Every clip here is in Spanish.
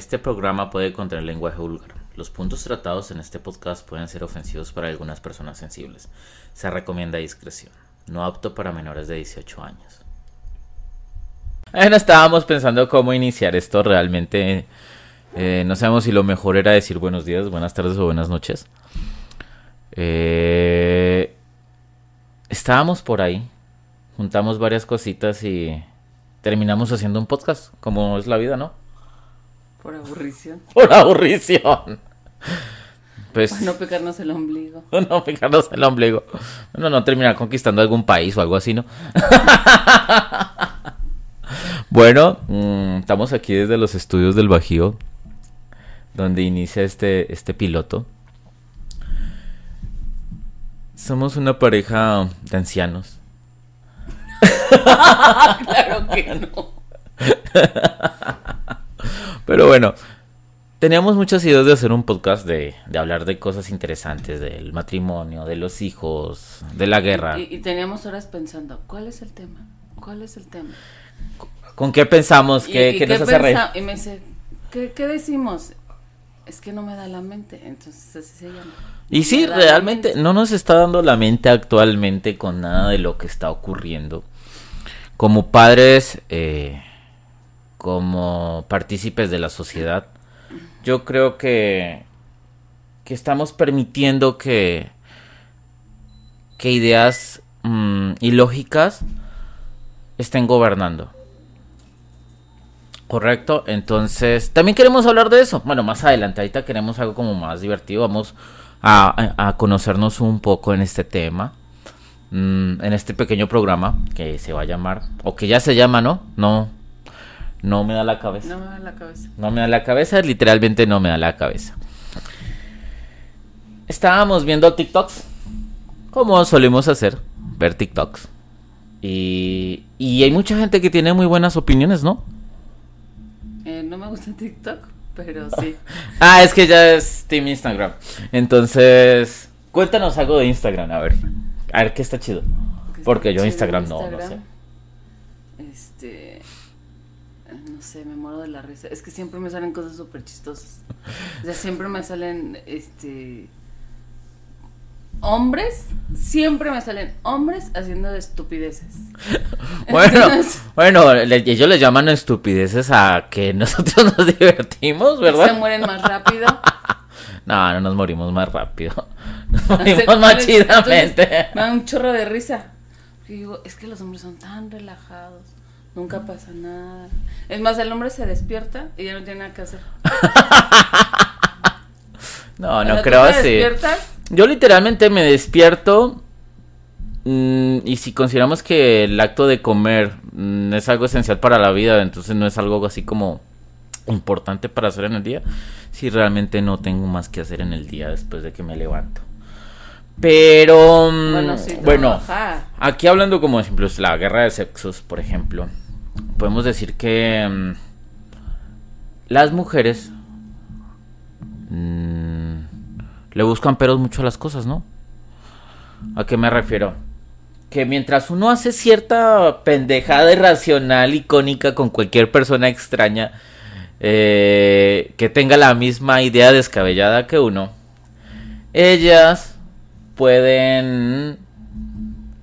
Este programa puede contener lenguaje vulgar. Los puntos tratados en este podcast pueden ser ofensivos para algunas personas sensibles. Se recomienda discreción. No apto para menores de 18 años. Estábamos pensando cómo iniciar esto realmente. eh, no sabemos si lo mejor era decir buenos días, buenas tardes o buenas noches. Eh, estábamos por ahí, juntamos varias cositas y terminamos haciendo un podcast, como es la vida, ¿no? Por aburrición. Por aburrición. Pues Para no pegarnos el ombligo. no fijarnos el ombligo. Bueno, no terminar conquistando algún país o algo así, ¿no? bueno, mm, estamos aquí desde los estudios del Bajío, donde inicia este, este piloto. Somos una pareja de ancianos. claro que no. Pero bueno, teníamos muchas ideas de hacer un podcast de, de hablar de cosas interesantes, del matrimonio, de los hijos, de la guerra. Y, y teníamos horas pensando, ¿cuál es el tema? ¿Cuál es el tema? ¿Con qué pensamos? ¿Qué, y qué qué nos hace reír? Y me dice, ¿qué, qué decimos? Es que no me da la mente. Entonces así se llama. Y sí, realmente mente. no nos está dando la mente actualmente con nada de lo que está ocurriendo. Como padres, eh, como partícipes de la sociedad, yo creo que, que estamos permitiendo que, que ideas mm, ilógicas estén gobernando. Correcto, entonces también queremos hablar de eso. Bueno, más adelante, ahorita queremos algo como más divertido. Vamos a, a- conocernos un poco en este tema, mm, en este pequeño programa que se va a llamar, o que ya se llama, ¿no? No, no me da la cabeza. No me da la cabeza. No me da la cabeza, literalmente no me da la cabeza. Estábamos viendo TikToks, como solemos hacer, ver TikToks. Y, y hay mucha gente que tiene muy buenas opiniones, ¿no? Eh, no me gusta TikTok, pero sí. Ah, es que ya es Team Instagram. Entonces, cuéntanos algo de Instagram, a ver. A ver qué está chido. Que Porque yo chido Instagram no, no sé. Instagram. Este. eh, No sé, me muero de la risa. Es que siempre me salen cosas súper chistosas. O sea, siempre me salen, este. Hombres, siempre me salen hombres haciendo de estupideces. Bueno, Entonces, bueno, le- ellos le llaman estupideces a que nosotros nos divertimos, Se ¿verdad? mueren más rápido. No, no nos morimos más rápido. Nos Se morimos más entonces, chidamente. Me da un chorro de risa. Porque digo, es que los hombres son tan relajados. Nunca pasa nada. Es más, el hombre se despierta y ya no tiene nada que hacer. No, no creo así. Yo literalmente me despierto mm, y si consideramos que el acto de comer mm, es algo esencial para la vida, entonces no es algo así como importante para hacer en el día, si realmente no tengo más que hacer en el día después de que me levanto. Pero mm, Bueno, sí, bueno, aquí hablando como ejemplos, la guerra de sexos, por ejemplo, podemos decir que mm, las mujeres mm, le buscan peros mucho a las cosas, ¿no? ¿A qué me refiero? Que mientras uno hace cierta pendejada irracional, icónica con cualquier persona extraña eh, que tenga la misma idea descabellada que uno, ellas pueden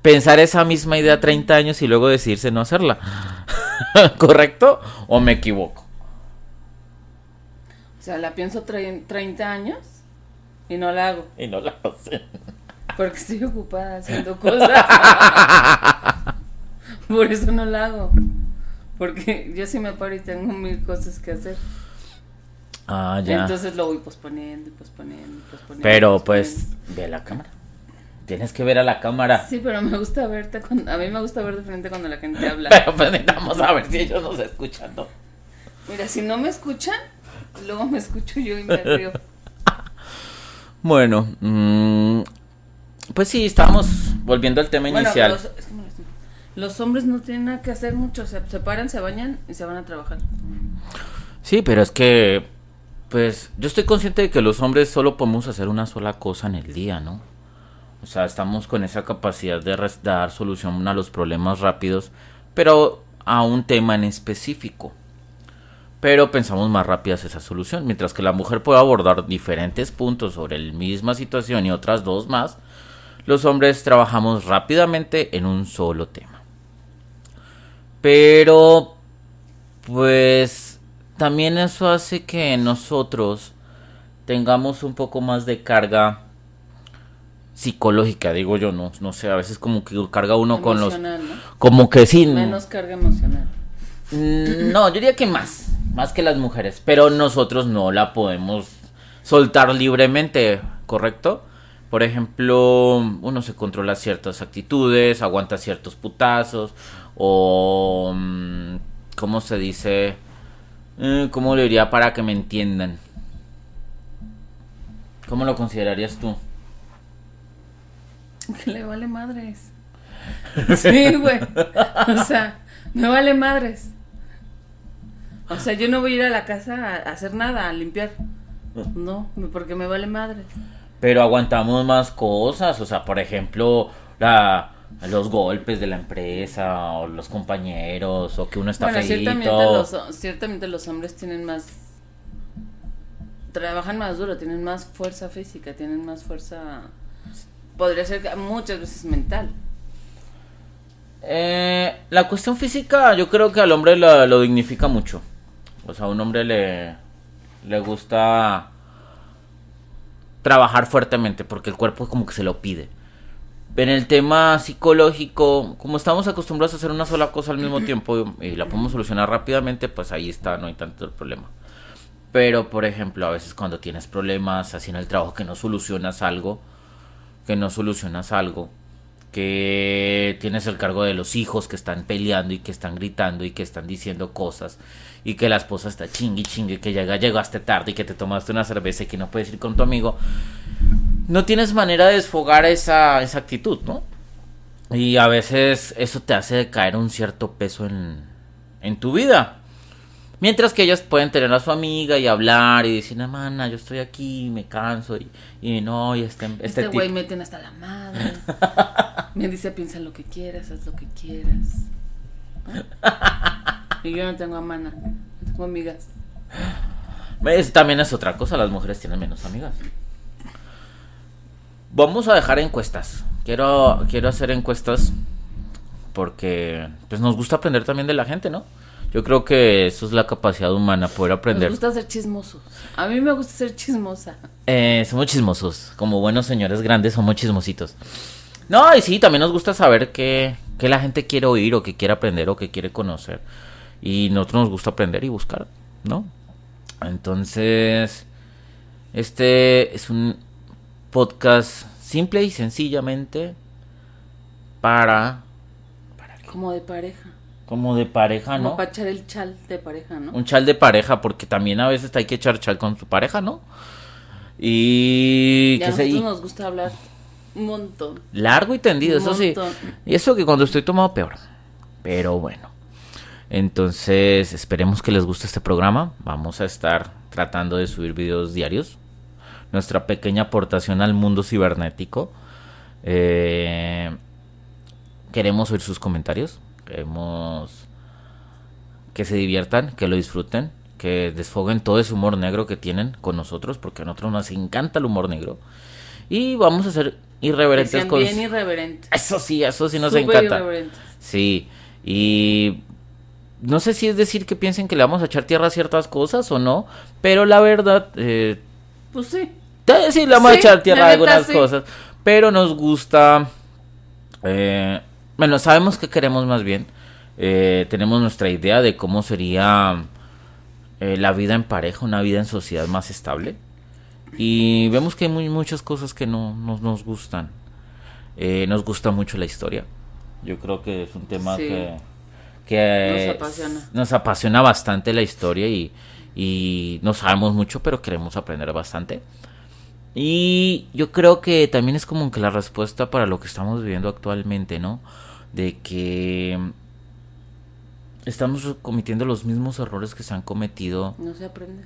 pensar esa misma idea 30 años y luego decidirse no hacerla. ¿Correcto? ¿O me equivoco? O sea, la pienso trein- 30 años y no la hago. Y no la hacen. Porque estoy ocupada haciendo cosas. Por eso no la hago. Porque yo sí me paro y tengo mil cosas que hacer. Ah, ya. Entonces lo voy posponiendo y posponiendo y posponiendo. Pero posponiendo. pues, ve la cámara. Tienes que ver a la cámara. Sí, pero me gusta verte cuando... A mí me gusta ver de frente cuando la gente habla. Pero pues necesitamos a ver si ellos nos escuchan, ¿no? Mira, si no me escuchan, luego me escucho yo y me río. Bueno, mm, pues sí, estamos volviendo al tema Bueno, inicial. los, es que me lastima. Los hombres no tienen nada que hacer mucho. Se, se paran, se bañan y se van a trabajar. Sí, pero es que, pues, yo estoy consciente de que los hombres solo podemos hacer una sola cosa en el día, ¿no? O sea, estamos con esa capacidad de dar solución a los problemas rápidos, pero a un tema en específico. pero pensamos más rápidas esa solución. Mientras que la mujer puede abordar diferentes puntos sobre la misma situación y otras dos más, los hombres trabajamos rápidamente en un solo tema. Pero, pues, también eso hace que nosotros tengamos un poco más de carga psicológica, digo yo, no, no sé, a veces como que carga uno con los... Como que sí. Menos carga emocional. Mm, no, yo diría que más, más que las mujeres, pero nosotros no la podemos soltar libremente, ¿correcto? Por ejemplo, uno se controla ciertas actitudes, aguanta ciertos putazos, o... Mm, ¿Cómo se dice? Eh, ¿Cómo lo diría para que me entiendan? ¿Cómo lo considerarías tú? Que le vale madres. Sí, güey. O sea, me vale madres. O sea, yo no voy a ir a la casa a hacer nada, a limpiar. No, porque me vale madre. Pero aguantamos más cosas, o sea, por ejemplo, la, los golpes de la empresa o los compañeros o que uno está bueno, ciertamente los, ciertamente los hombres tienen más trabajan más duro, tienen más fuerza física, tienen más fuerza podría ser muchas veces mental. Eh, la cuestión física yo creo que al hombre lo, dignifica mucho. O sea, a un hombre le, le gusta trabajar fuertemente porque el cuerpo como que se lo pide. En el tema psicológico, como estamos acostumbrados a hacer una sola cosa al mismo tiempo y la podemos solucionar rápidamente, pues ahí está, no hay tanto problema. Pero, por ejemplo, a veces cuando tienes problemas así en el trabajo que no solucionas algo, que no solucionas algo, que tienes el cargo de los hijos que están peleando y que están gritando y que están diciendo cosas y que la esposa está chingui chingue que llega, llegaste tarde y que te tomaste una cerveza y que no puedes ir con tu amigo, no tienes manera de desfogar esa, esa actitud, ¿no? Y a veces eso te hace caer un cierto peso en, en tu vida. Mientras que ellos pueden tener a su amiga y hablar y decir, mana, yo estoy aquí, me canso y, y no, y este Este, este güey meten hasta la madre. me dice, piensa lo que quieras, haz lo que quieras. y yo no tengo a mana, no tengo amigas. también es otra cosa, las mujeres tienen menos amigas. Vamos a dejar encuestas. Quiero, quiero hacer encuestas porque pues nos gusta aprender también de la gente, ¿no? Yo creo que eso es la capacidad humana, poder aprender. Nos gusta ser chismosos. A mí me gusta ser chismosa. Eh, somos chismosos. Como buenos señores grandes, somos chismositos. No, y sí, también nos gusta saber qué, qué la gente quiere oír o qué quiere aprender o qué quiere conocer. Y nosotros nos gusta aprender y buscar, ¿no? Entonces, este es un podcast simple y sencillamente para... ¿Para Como de pareja. Como de pareja, ¿no? Como para echar el chal de pareja, ¿no? Un chal de pareja, porque también a veces hay que echar chal con su pareja, ¿no? Y... a nosotros nos gusta hablar un montón. Largo y tendido, eso sí. Y eso que cuando estoy tomado peor. Pero bueno. Entonces, esperemos que les guste este programa. Vamos a estar tratando de subir videos diarios. Nuestra pequeña aportación al mundo cibernético. Eh, queremos oír sus comentarios. Queremos que se diviertan, que lo disfruten, que desfoguen todo ese humor negro que tienen con nosotros, porque a nosotros nos encanta el humor negro. Y vamos a ser irreverentes con bien irreverentes. Eso sí, eso sí nos encanta. Sí, y no sé si es decir que piensen que le vamos a echar tierra a ciertas cosas o no, pero la verdad... Eh, pues sí. Sí, le vamos a echar tierra a algunas cosas, pero nos gusta... Eh, bueno, sabemos que queremos más bien. Eh, tenemos nuestra idea de cómo sería eh, la vida en pareja, una vida en sociedad más estable. Y vemos que hay muy, muchas cosas que no, nos gustan. Eh, nos gusta mucho la historia. Yo creo que es un tema que, que nos, apasiona. nos apasiona bastante la historia y, y no sabemos mucho, pero queremos aprender bastante. Y yo creo que también es como que la respuesta para lo que estamos viviendo actualmente, ¿no? De que estamos cometiendo los mismos errores que se han cometido. No se aprende.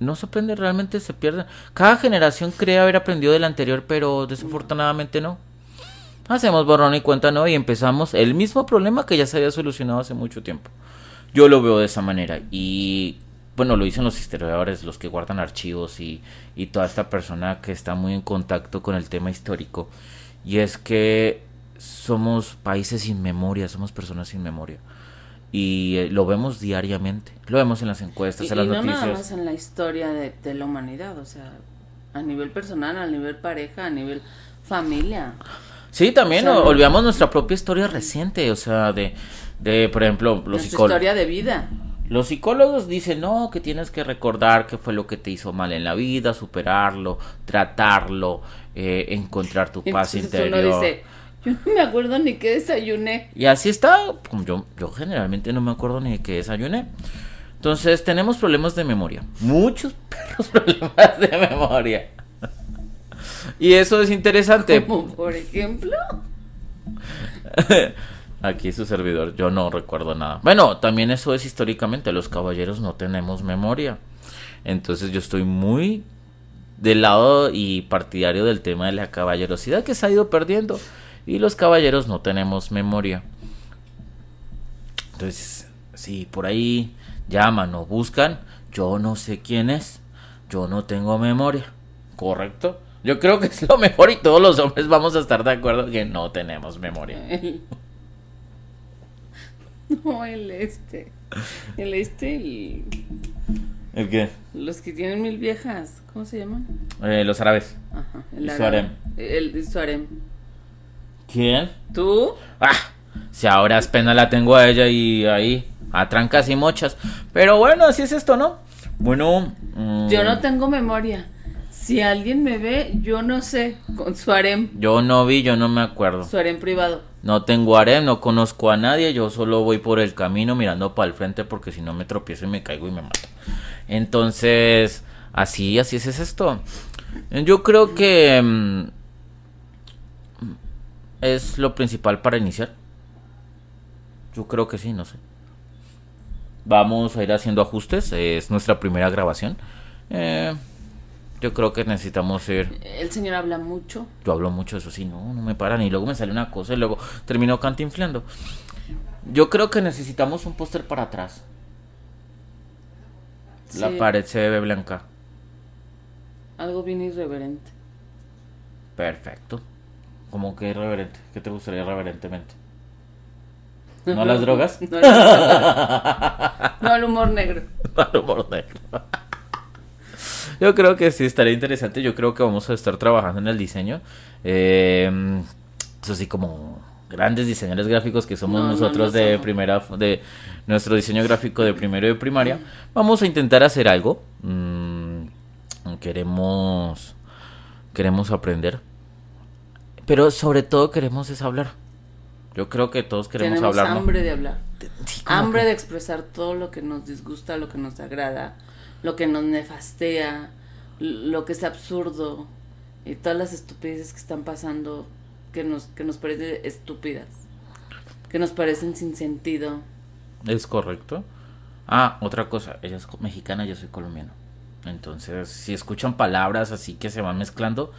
No se aprende, realmente se pierde. Cada generación cree haber aprendido del anterior, pero desafortunadamente no. Hacemos borrón y cuenta no y empezamos el mismo problema que ya se había solucionado hace mucho tiempo. Yo lo veo de esa manera y bueno, lo dicen los historiadores, los que guardan archivos y, y toda esta persona que está muy en contacto con el tema histórico, y es que somos países sin memoria, somos personas sin memoria. Y eh, lo vemos diariamente, lo vemos en las encuestas, en las y no noticias. nada más en la historia de, de la humanidad, o sea, a nivel personal, a nivel pareja, a nivel familia. Sí, también O sea, olvidamos nuestra propia historia reciente, o sea, de, de por ejemplo, los psicólogos. historia de vida. Los psicólogos dicen, no, que tienes que recordar qué fue lo que te hizo mal en la vida, superarlo, tratarlo, eh, encontrar tu paz Entonces interior. uno dice, yo no me acuerdo ni qué desayuné. Y así está, como yo, yo generalmente no me acuerdo ni de qué desayuné. Entonces tenemos problemas de memoria, muchos perros problemas de memoria. Y eso es interesante. Como por ejemplo. Aquí su servidor, yo no recuerdo nada. Bueno, también eso es históricamente, los caballeros no tenemos memoria. Entonces yo estoy muy del lado y partidario del tema de la caballerosidad que se ha ido perdiendo. Y los caballeros no tenemos memoria. Entonces, si por ahí llaman o buscan, yo no sé quién es. Yo no tengo memoria. ¿Correcto? Yo creo que es lo mejor y todos los hombres vamos a estar de acuerdo que no tenemos memoria. No, el este. El este, el... ¿El qué? los que tienen mil viejas. ¿Cómo se llaman? Eh, los árabes. Ajá. El árabe. Suarem. El, el Suarem. ¿Quién? ¿Tú? Ah, si ahora es pena la tengo a ella y ahí, a trancas y mochas. Pero bueno, así es esto, ¿no? Bueno, mm, Yo no tengo memoria. Si alguien me ve, yo no sé. Con Suarem. yo no vi, yo no me acuerdo. Suarem privado. No tengo harem, no conozco a nadie, yo solo voy por el camino mirando para el frente porque si no me tropiezo y me caigo y me mato. Entonces, así, así es, es esto. Yo creo que mm, es lo principal para iniciar. Yo creo que sí, no sé. Vamos a ir haciendo ajustes, es nuestra primera grabación. Eh, yo creo que necesitamos ir El señor habla mucho. yo hablo mucho eso, sí, no, no me paran. Y luego me sale una cosa y luego termino cantinflando. Yo creo que necesitamos un póster para atrás. La pared se ve blanca. Algo bien irreverente. Perfecto. ¿Cómo que irreverente? ¿Qué te gustaría irreverentemente? ¿No las drogas? No, las- no, el humor negro. Al humor negro. Yo creo que sí estaría interesante. Yo creo que vamos a estar trabajando en el diseño. Eh, eso sí, como grandes diseñadores gráficos que somos No, no, nosotros no de somos. primera, de nuestro diseño gráfico de primero y de primaria. Vamos a intentar hacer algo. Mm, queremos, queremos aprender. Pero sobre todo queremos es hablar. Yo creo que todos queremos Tenemos hablar. hambre de hablar. Sí, Hambre que- de expresar todo lo que nos disgusta, lo que nos agrada, lo que nos nefastea, lo que es absurdo y todas las estupideces que están pasando que nos, que nos parecen estúpidas, que nos parecen sin sentido. Es correcto. Ah, otra cosa, ella es mexicana, yo soy colombiano. Entonces, si escuchan palabras así que se van mezclando,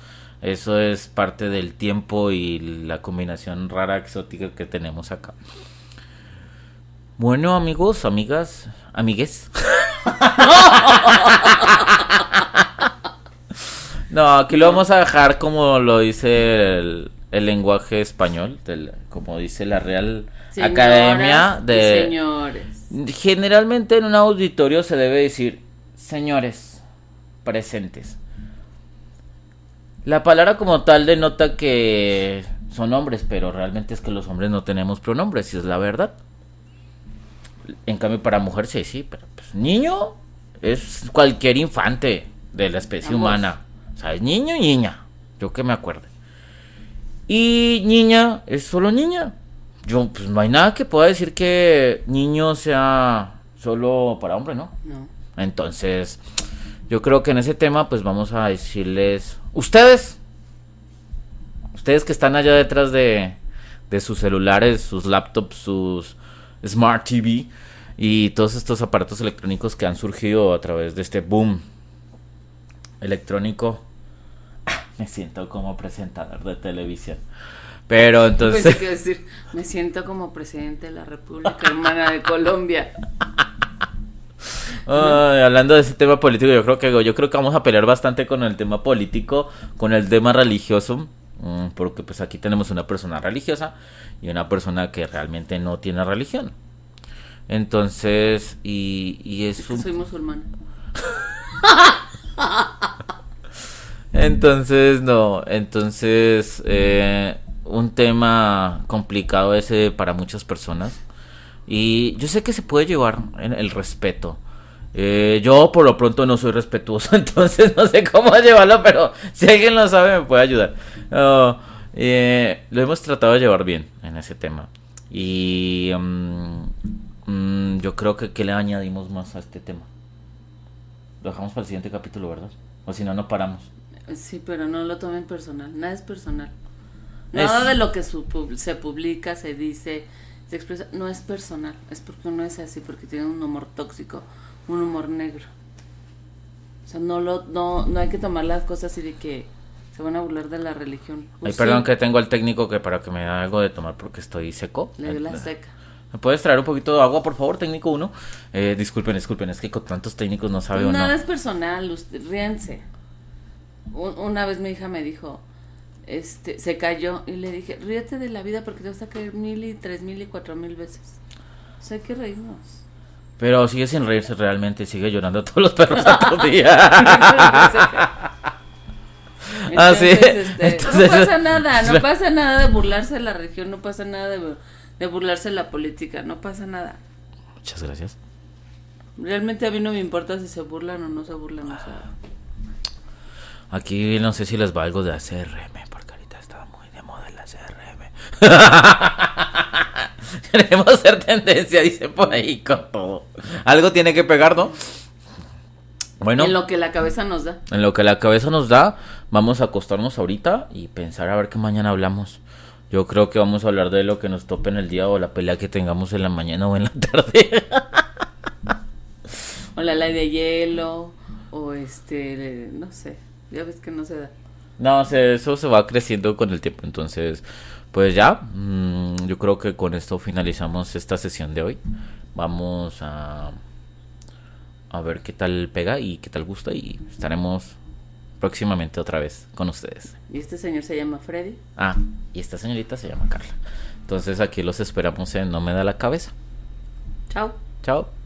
eso es parte del tiempo y la combinación rara, exótica que tenemos acá. Bueno, amigos, amigas, amigues. no, aquí lo vamos a dejar como lo dice el, el lenguaje español, del- como dice la Real Academia Señoras de... señores. Generalmente en un auditorio se debe decir señores presentes. La palabra como tal denota que son hombres, pero realmente es que los hombres no tenemos pronombres, si es la verdad. En cambio para mujer sí, sí, pero pues niño es cualquier infante de la especie humana. O sea, es niño y niña, yo que me acuerde. Y niña es solo niña. Yo, pues no hay nada que pueda decir que niño sea solo para hombre, ¿no? No. Entonces, yo creo que en ese tema, pues vamos a decirles, ustedes, ustedes que están allá detrás de, de sus celulares, sus laptops, sus smart TV y todos estos aparatos electrónicos que han surgido a través de este boom electrónico. Me siento como presentador de televisión. Pero entonces... Decir, me siento como presidente de la República Hermana de Colombia. hablando de ese tema político, yo creo que yo creo que vamos a pelear bastante con el tema político, con el tema religioso, mm, porque pues aquí tenemos una persona religiosa y una persona que realmente no tiene religión. Entonces, y, y es, un... Soy musulmán. entonces, no, entonces, eh, un tema complicado ese para muchas personas. Y yo sé que se puede llevar en el respeto. Eh, yo por lo pronto no soy respetuoso, entonces no sé cómo llevarlo, pero si alguien lo sabe me puede ayudar. Eh, lo hemos tratado de llevar bien en ese tema. Y mm, yo creo que, que le añadimos más a este tema. Lo dejamos para el siguiente capítulo, ¿verdad? O si no, no paramos. Sí, pero no lo tomen personal. Nada es personal. Nada de lo que se publica, se dice, se expresa, no es personal. Es porque uno es así, porque tiene un humor tóxico, un humor negro. O sea, no, lo, no, no hay que tomar las cosas así de que se van a burlar de la religión. Ay, perdón que tengo al técnico que para que me da algo de tomar porque estoy seco. Le doy la seca. ¿Me puedes traer un poquito de agua, por favor, técnico uno? Eh, disculpen, disculpen, es que con tantos técnicos no sabe Nada no. Nada es personal, usted, ríanse. una vez mi hija me dijo, este, se cayó y le dije, ríete de la vida porque te vas a caer mil y tres mil y cuatro mil veces. O sea, hay que reírnos. Pero sigue sin reírse realmente, sigue llorando todos los perros a día. ah, sí. Este, no pasa nada, no pasa nada de burlarse de la región, no pasa nada de, de burlarse de la política, no pasa nada. Muchas gracias. Realmente a mí no me importa si se burlan o no se burlan. O sea. Aquí no sé si les va algo de ACRM, porque ahorita está muy de moda el ACRM. Queremos ser tendencia, dice por ahí con todo. Algo tiene que pegar, ¿no? Bueno. En lo que la cabeza nos da. En lo que la cabeza nos da, vamos a acostarnos ahorita y pensar a ver qué mañana hablamos. Yo creo que vamos a hablar de lo que nos tope en el día o la pelea que tengamos en la mañana o en la tarde. o la ley de hielo o este, no sé. Ya ves que no se da. No, eso se va creciendo con el tiempo. Entonces, pues ya, mm, yo creo que con esto finalizamos esta sesión de hoy. Vamos a, a ver qué tal pega y qué tal gusta y estaremos próximamente otra vez con ustedes. ¿Y este señor se llama Freddy? Ah, y esta señorita se llama Carla. Entonces aquí los esperamos en No me da la cabeza. Chao. Chao.